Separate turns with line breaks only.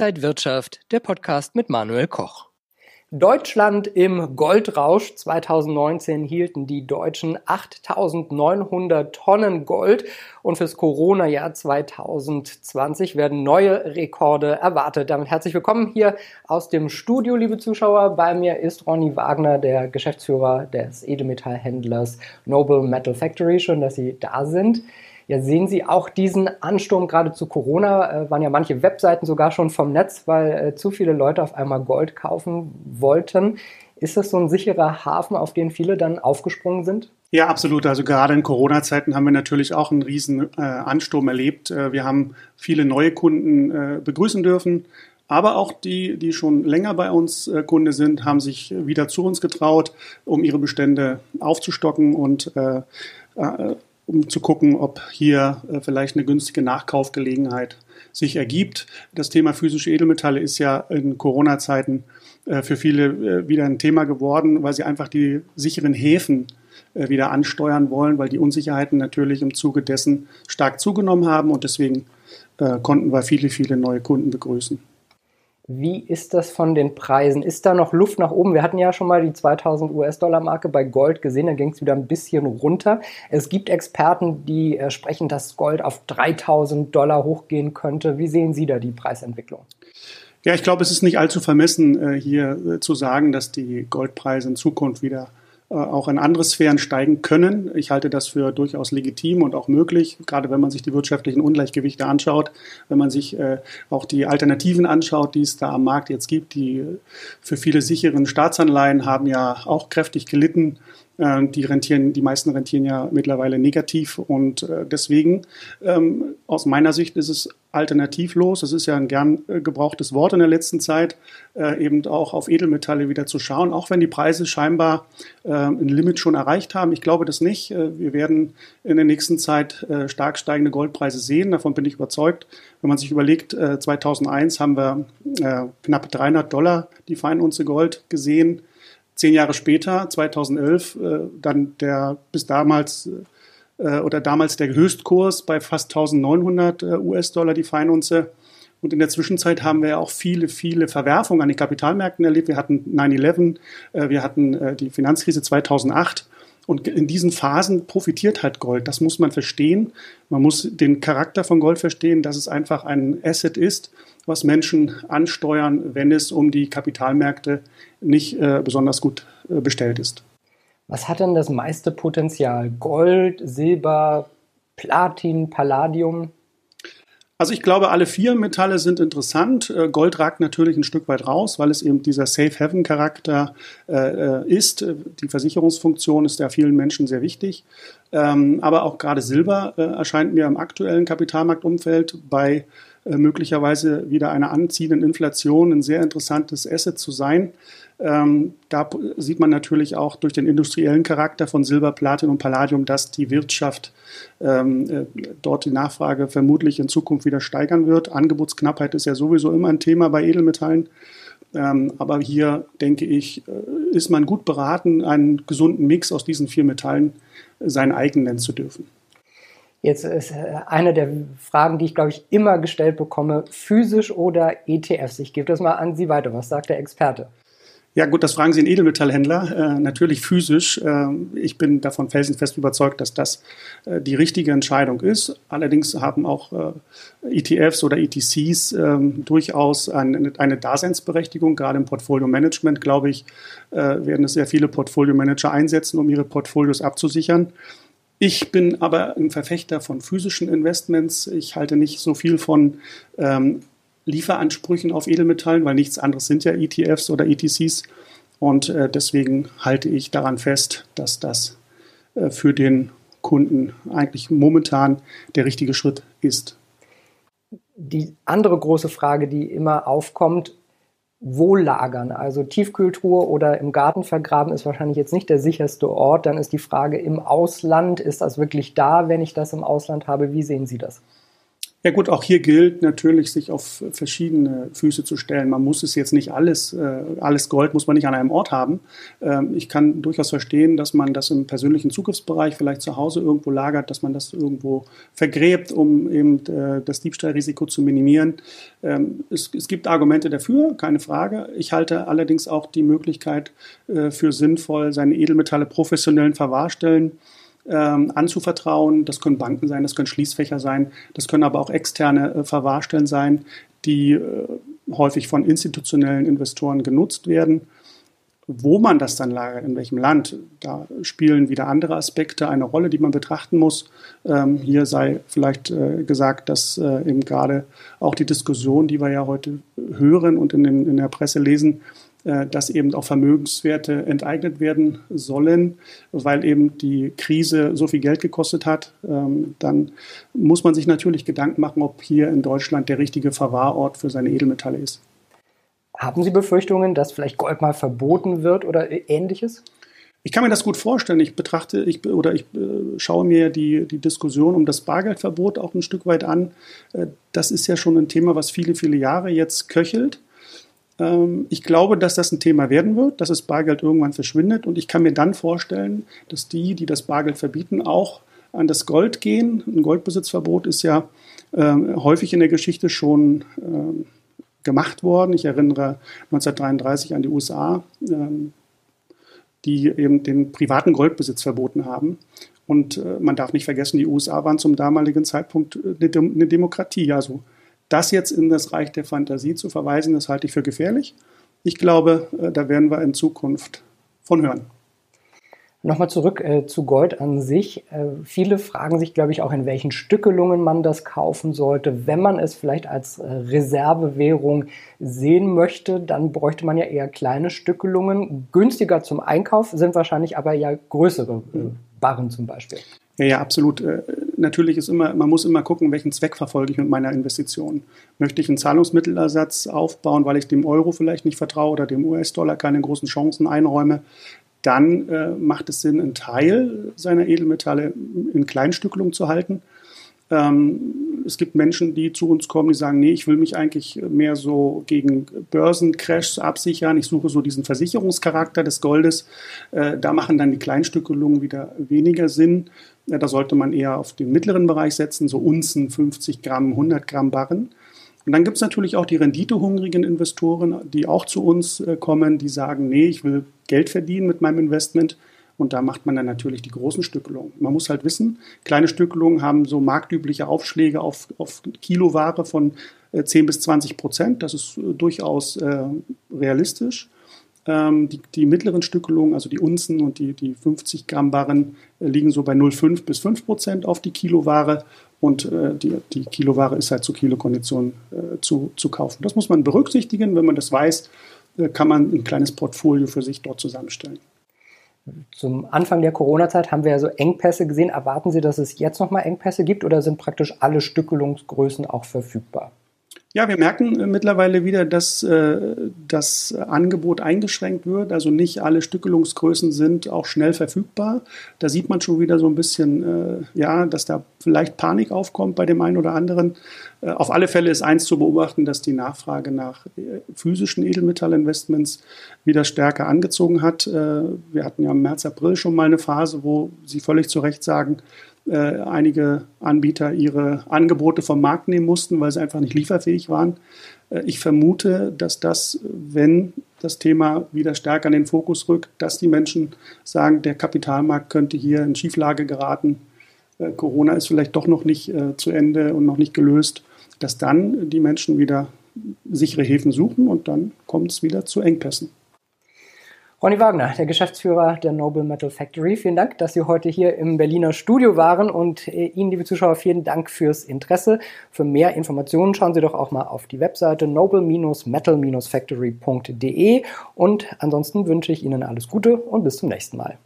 Inside Wirtschaft, der Podcast mit Manuel Koch. Deutschland im Goldrausch 2019 hielten die Deutschen 8900 Tonnen Gold und fürs Corona-Jahr 2020 werden neue Rekorde erwartet. Damit herzlich willkommen hier aus dem Studio, liebe Zuschauer. Bei mir ist Ronny Wagner, der Geschäftsführer des Edelmetallhändlers Noble Metal Factory. Schön, dass Sie da sind. Ja, sehen Sie auch diesen Ansturm gerade zu Corona? Äh, waren ja manche Webseiten sogar schon vom Netz, weil äh, zu viele Leute auf einmal Gold kaufen wollten. Ist das so ein sicherer Hafen, auf den viele dann aufgesprungen sind?
Ja, absolut. Also gerade in Corona-Zeiten haben wir natürlich auch einen riesen äh, Ansturm erlebt. Äh, wir haben viele neue Kunden äh, begrüßen dürfen. Aber auch die, die schon länger bei uns äh, Kunde sind, haben sich wieder zu uns getraut, um ihre Bestände aufzustocken und um zu gucken, ob hier äh, vielleicht eine günstige Nachkaufgelegenheit sich ergibt. Das Thema physische Edelmetalle ist ja in Corona-Zeiten äh, für viele äh, wieder ein Thema geworden, weil sie einfach die sicheren Häfen wieder ansteuern wollen, weil die Unsicherheiten natürlich im Zuge dessen stark zugenommen haben und deswegen konnten wir viele, viele neue Kunden begrüßen.
Wie ist das von den Preisen? Ist da noch Luft nach oben? Wir hatten ja schon mal die 2000 US-Dollar-Marke bei Gold gesehen, da ging es wieder ein bisschen runter. Es gibt Experten, die äh, sprechen, dass Gold auf 3000 Dollar hochgehen könnte. Wie sehen Sie da die Preisentwicklung?
Ja, ich glaube, es ist nicht allzu vermessen, äh, hier äh, zu sagen, dass die Goldpreise in Zukunft wieder auch in andere Sphären steigen können. Ich halte das für durchaus legitim und auch möglich, gerade wenn man sich die wirtschaftlichen Ungleichgewichte anschaut, wenn man sich äh, auch die Alternativen anschaut, die es da am Markt jetzt gibt. Die für viele sicheren Staatsanleihen haben ja auch kräftig gelitten. Äh, die rentieren, die meisten rentieren ja mittlerweile negativ und äh, deswegen ähm, aus meiner Sicht ist es alternativlos. Es ist ja ein gern äh, gebrauchtes Wort in der letzten Zeit, eben auch auf Edelmetalle wieder zu schauen, auch wenn die Preise scheinbar ein Limit schon erreicht haben. Ich glaube das nicht. Wir werden in der nächsten Zeit stark steigende Goldpreise sehen. Davon bin ich überzeugt. Wenn man sich überlegt, 2001 haben wir knapp 300 Dollar die Feinunze Gold gesehen zehn Jahre später, 2011, äh, dann der bis damals äh, oder damals der Höchstkurs bei fast 1900 äh, US-Dollar die Feinunze. Und in der Zwischenzeit haben wir auch viele, viele Verwerfungen an den Kapitalmärkten erlebt. Wir hatten 9-11, äh, wir hatten äh, die Finanzkrise 2008. Und in diesen Phasen profitiert halt Gold. Das muss man verstehen. Man muss den Charakter von Gold verstehen, dass es einfach ein Asset ist, was Menschen ansteuern, wenn es um die Kapitalmärkte nicht äh, besonders gut äh, bestellt ist.
Was hat denn das meiste Potenzial? Gold, Silber, Platin, Palladium?
Also ich glaube, alle vier Metalle sind interessant. Äh, Gold ragt natürlich ein Stück weit raus, weil es eben dieser Safe Haven Charakter äh, ist. Die Versicherungsfunktion ist ja vielen Menschen sehr wichtig. Ähm, aber auch gerade Silber äh, erscheint mir im aktuellen Kapitalmarktumfeld bei äh, möglicherweise wieder einer anziehenden Inflation ein sehr interessantes Asset zu sein. Ähm, da sieht man natürlich auch durch den industriellen Charakter von Silber, Platin und Palladium, dass die Wirtschaft ähm, äh, dort die Nachfrage vermutlich in Zukunft wieder steigern wird. Angebotsknappheit ist ja sowieso immer ein Thema bei Edelmetallen. Ähm, aber hier denke ich, äh, ist man gut beraten, einen gesunden Mix aus diesen vier Metallen äh, sein eigen nennen zu dürfen.
Jetzt ist äh, eine der Fragen, die ich, glaube ich, immer gestellt bekomme, physisch oder ETFs. Ich gebe das mal an Sie weiter. Was sagt der Experte?
Ja gut, das fragen Sie einen Edelmetallhändler. Äh, natürlich physisch. Äh, ich bin davon felsenfest überzeugt, dass das äh, die richtige Entscheidung ist. Allerdings haben auch äh, ETFs oder ETCs ähm, durchaus eine, eine, Daseinsberechtigung. Gerade im Portfolio-Management, glaube ich, äh, werden es sehr viele Portfolio-Manager einsetzen, um ihre Portfolios abzusichern. Ich bin aber ein Verfechter von physischen Investments. Ich halte nicht so viel von ähm, Lieferansprüchen auf Edelmetallen, weil nichts anderes sind ja ETFs oder ETCs. Und äh, deswegen halte ich daran fest, dass das äh, für den Kunden eigentlich momentan der richtige Schritt ist.
Die andere große Frage, die immer aufkommt, wo lagern? Also Tiefkühltruhe oder im Garten vergraben ist wahrscheinlich jetzt nicht der sicherste Ort. Dann ist die Frage im Ausland, ist das wirklich da, wenn ich das im Ausland habe? Wie sehen Sie das?
Ja gut, auch hier gilt natürlich, sich auf verschiedene Füße zu stellen. Man muss es jetzt nicht alles, äh, alles Gold muss man nicht an einem Ort haben. Ähm, ich kann durchaus verstehen, dass man das im persönlichen Zugriffsbereich vielleicht zu Hause irgendwo lagert, dass man das irgendwo vergräbt, um eben äh, das Diebstahlrisiko zu minimieren. Ähm, es, gibt Argumente dafür, keine Frage. Ich halte allerdings auch die Möglichkeit äh, für sinnvoll, seine Edelmetalle professionellen Verwahrstellen ähm, anzuvertrauen. Das können Banken sein, das können Schließfächer sein, das können aber auch externe äh, Verwahrstellen sein, die äh, häufig von institutionellen Investoren genutzt werden. Wo man das dann lagert, in welchem Land, da spielen wieder andere Aspekte eine Rolle, die man betrachten muss. Ähm, hier sei vielleicht äh, gesagt, dass eben gerade auch die Diskussion, die wir ja heute hören und in, der Presse lesen, dass eben auch Vermögenswerte enteignet werden sollen, weil eben die Krise so viel Geld gekostet hat, ähm, dann muss man sich natürlich Gedanken machen, ob hier in Deutschland der richtige Verwahrort für seine Edelmetalle ist.
Haben Sie Befürchtungen, dass vielleicht Gold mal verboten wird oder ähnliches?
Ich kann mir das gut vorstellen. Ich betrachte ich, oder ich äh, schaue mir die, die Diskussion um das Bargeldverbot auch ein Stück weit an. Äh, das ist ja schon ein Thema, was viele, viele Jahre jetzt köchelt. Ähm, ich glaube, dass das ein Thema werden wird, dass das Bargeld irgendwann verschwindet. Und ich kann mir dann vorstellen, dass die, die das Bargeld verbieten, auch an das Gold gehen. Ein Goldbesitzverbot ist ja äh, häufig in der Geschichte schon äh, gemacht worden. Ich erinnere 1933 an die USA, äh, die eben den privaten Goldbesitz verboten haben. Und äh, man darf nicht vergessen, die USA waren zum damaligen Zeitpunkt äh, eine Demokratie. Also das jetzt in das Reich der Fantasie zu verweisen, das halte ich für gefährlich. Ich glaube, äh, da werden wir in Zukunft von hören.
Nochmal zurück äh, zu Gold an sich. Äh, viele fragen sich, glaube ich, auch, in welchen Stückelungen man das kaufen sollte. Wenn man es vielleicht als äh, Reservewährung sehen möchte, dann bräuchte man ja eher kleine Stückelungen. Günstiger zum Einkauf sind wahrscheinlich aber ja größere äh, Barren zum Beispiel.
Ja, ja, absolut. Natürlich ist immer, man muss immer gucken, welchen Zweck verfolge ich mit meiner Investition. Möchte ich einen Zahlungsmittelersatz aufbauen, weil ich dem Euro vielleicht nicht vertraue oder dem US-Dollar keine großen Chancen einräume, dann äh, macht es Sinn, einen Teil seiner Edelmetalle in Kleinstückelung zu halten. Ähm, es gibt Menschen, die zu uns kommen, die sagen, nee, ich will mich eigentlich mehr so gegen Börsencrashs absichern. Ich suche so diesen Versicherungscharakter des Goldes. Äh, da machen dann die Kleinstückelungen wieder weniger Sinn. Ja, da sollte man eher auf den mittleren Bereich setzen, so Unzen, 50 Gramm, 100 Gramm Barren. Und dann gibt es natürlich auch die renditehungrigen Investoren, die auch zu uns äh, kommen, die sagen, nee, ich will Geld verdienen mit meinem Investment. Und da macht man dann natürlich die großen Stückelungen. Man muss halt wissen, kleine Stückelungen haben so marktübliche Aufschläge auf, auf Kiloware von äh, 10 bis 20 Prozent. Das ist äh, durchaus äh, realistisch. Ähm, die, die, mittleren Stückelungen, also die Unzen und die, die 50 Gramm Barren, äh, liegen so bei 0,5 bis 5 Prozent auf die Kiloware. Und äh, die, die Kiloware ist halt zu Kilokondition äh, zu, zu kaufen. Das muss man berücksichtigen. Wenn man das weiß, äh, kann man ein kleines Portfolio für sich dort zusammenstellen.
Zum Anfang der Corona-Zeit haben wir ja so Engpässe gesehen. Erwarten Sie, dass es jetzt nochmal Engpässe gibt oder sind praktisch alle Stückelungsgrößen auch verfügbar?
Ja, wir merken äh, mittlerweile wieder, dass äh, das Angebot eingeschränkt wird. Also nicht alle Stückelungsgrößen sind auch schnell verfügbar. Da sieht man schon wieder so ein bisschen, äh, ja, dass da vielleicht Panik aufkommt bei dem einen oder anderen. Äh, auf alle Fälle ist eins zu beobachten, dass die Nachfrage nach äh, physischen Edelmetallinvestments wieder stärker angezogen hat. Äh, wir hatten ja im März, April schon mal eine Phase, wo Sie völlig zu Recht sagen, äh, einige Anbieter ihre Angebote vom Markt nehmen mussten, weil sie einfach nicht lieferfähig waren. Äh, ich vermute, dass das, wenn das Thema wieder stärker in den Fokus rückt, dass die Menschen sagen, der Kapitalmarkt könnte hier in Schieflage geraten. Äh, Corona ist vielleicht doch noch nicht äh, zu Ende und noch nicht gelöst, dass dann die Menschen wieder sichere Häfen suchen und dann kommt es wieder zu Engpässen.
Ronny Wagner, der Geschäftsführer der Noble Metal Factory. Vielen Dank, dass Sie heute hier im Berliner Studio waren und äh, Ihnen, liebe Zuschauer, vielen Dank fürs Interesse. Für mehr Informationen schauen Sie doch auch mal auf die Webseite noble-metal-factory.de und ansonsten wünsche ich Ihnen alles Gute und bis zum nächsten Mal.